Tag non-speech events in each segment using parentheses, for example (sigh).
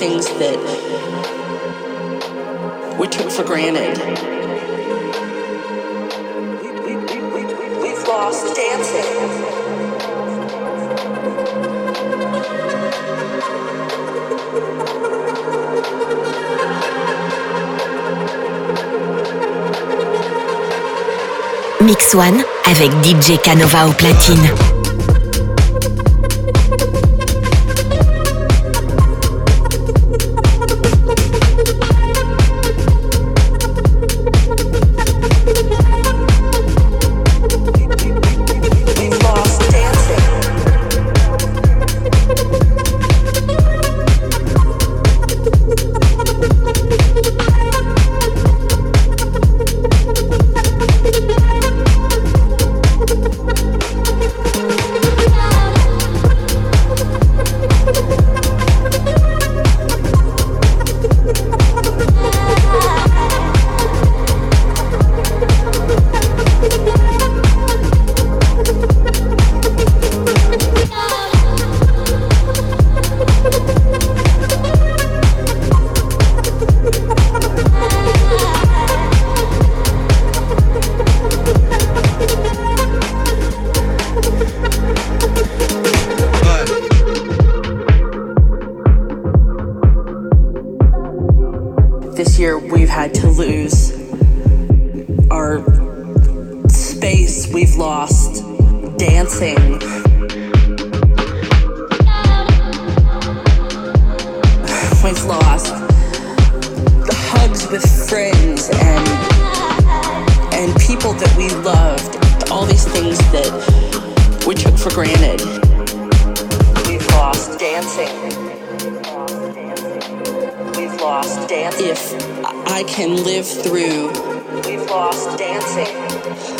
things that we took for granted. We, we, we, we've lost dancing. Mix One avec DJ Canova au platine. dreams we've lost dancing. (sighs) We've lost the hugs with friends and and people that we loved. All these things that we took for granted. We've lost dancing we've lost dancing. If I can live through, we've lost dancing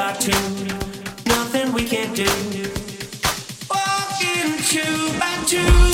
You're out there drinking. I'm just a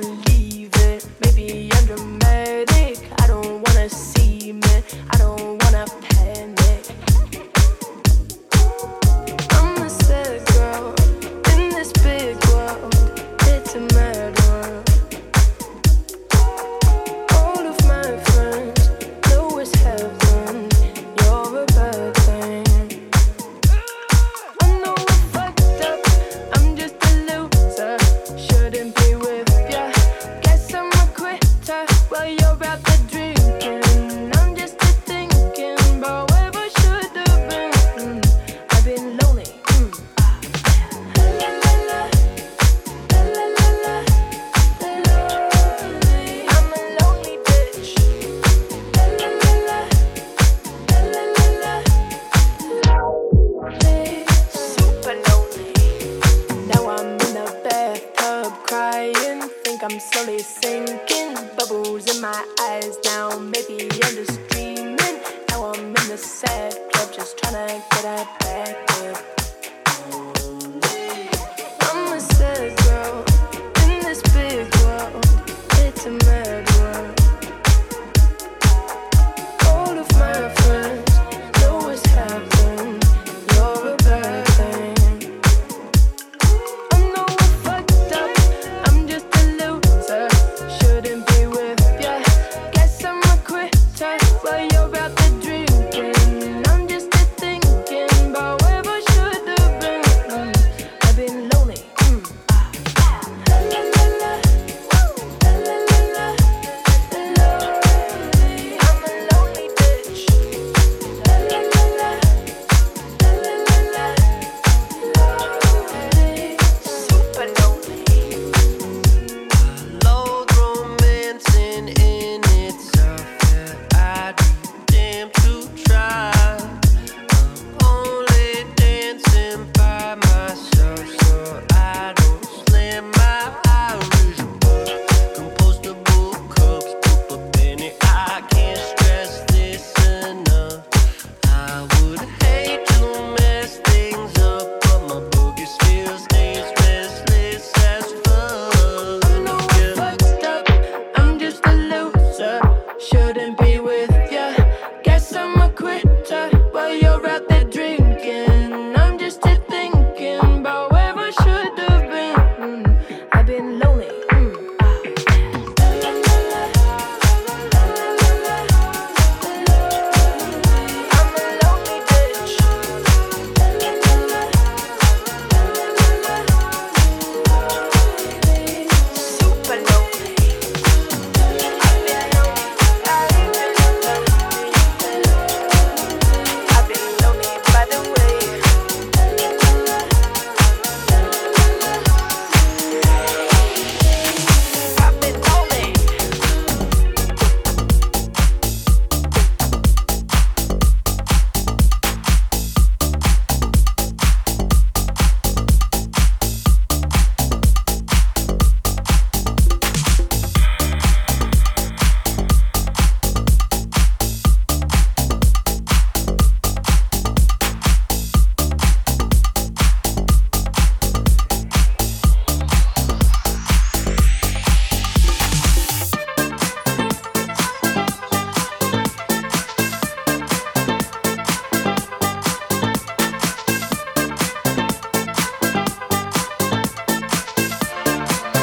thing.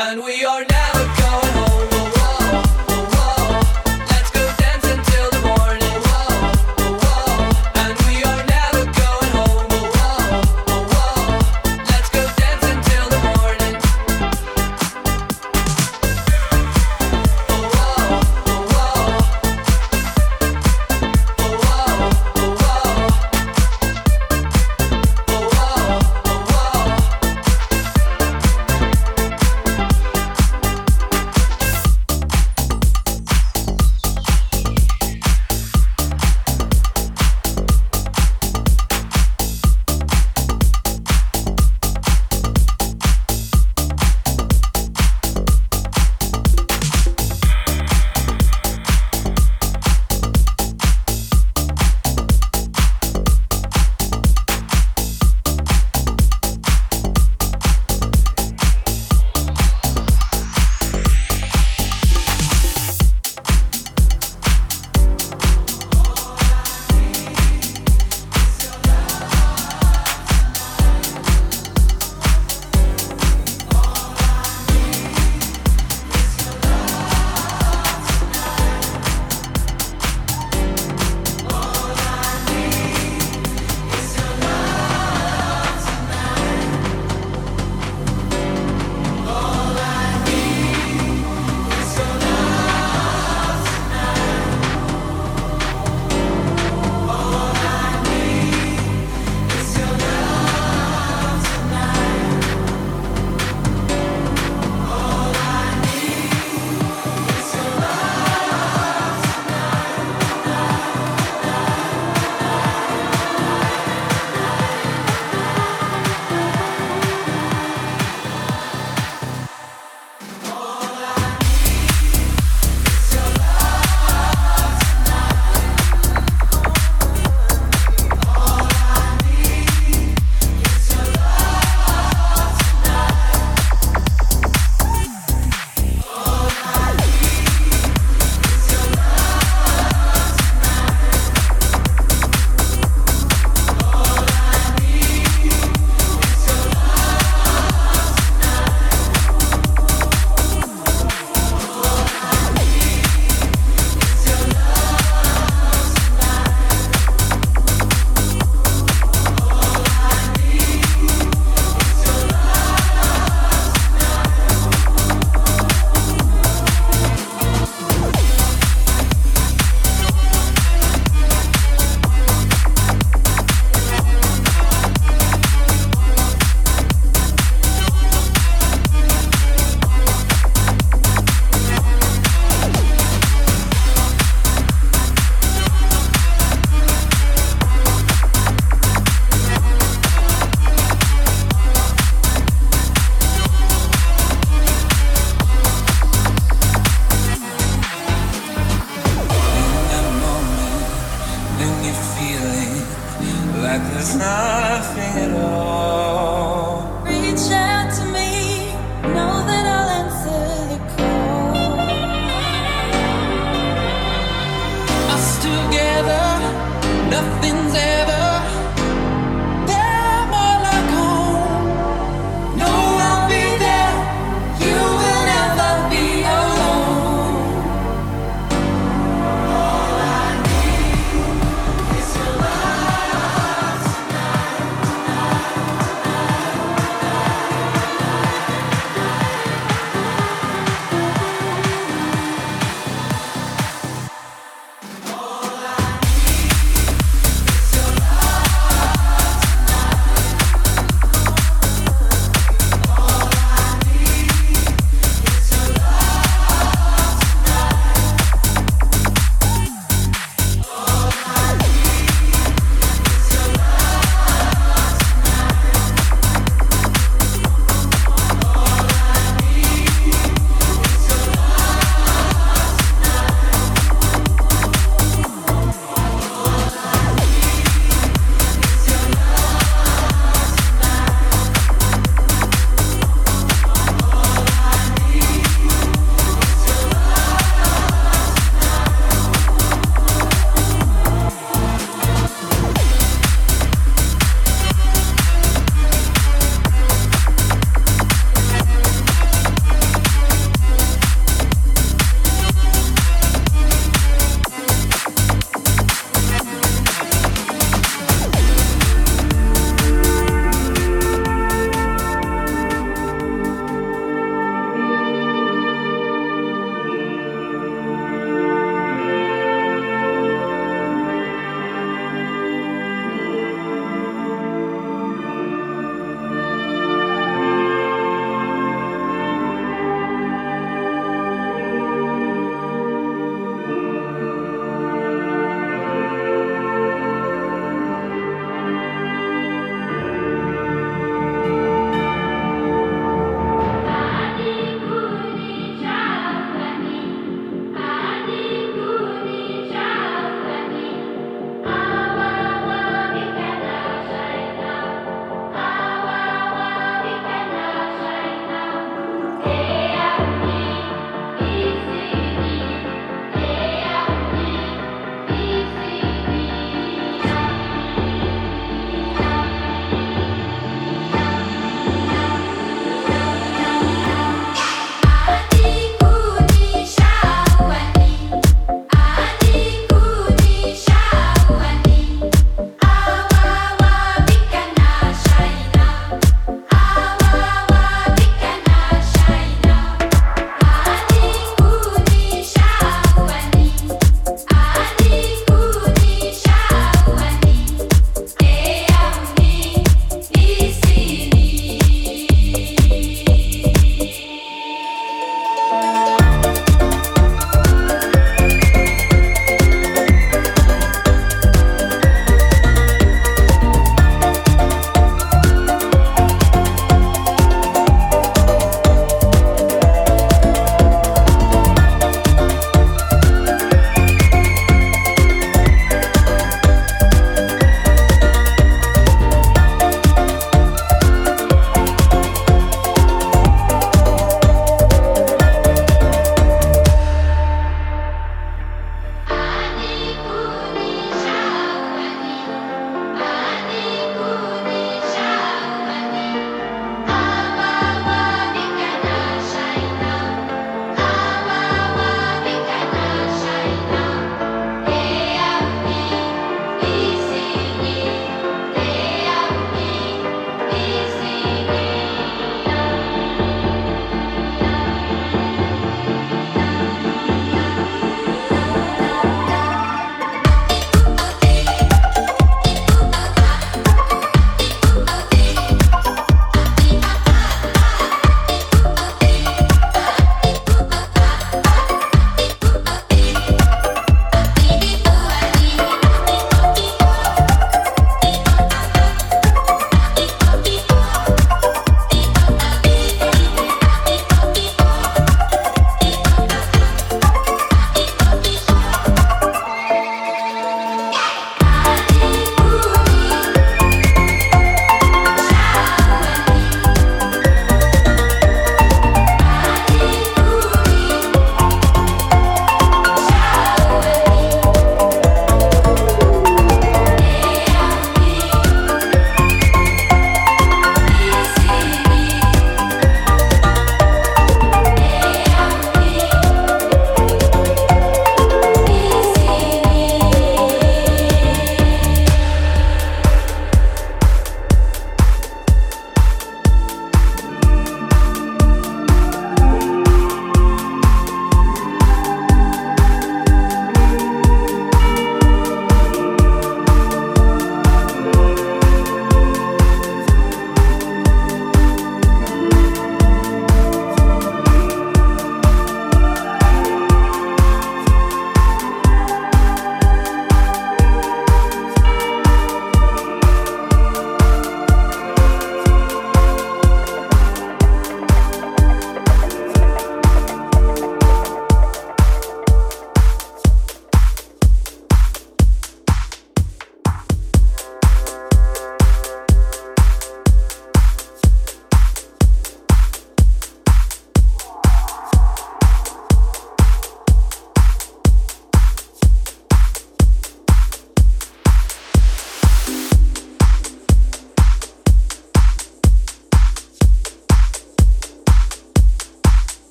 And we are now.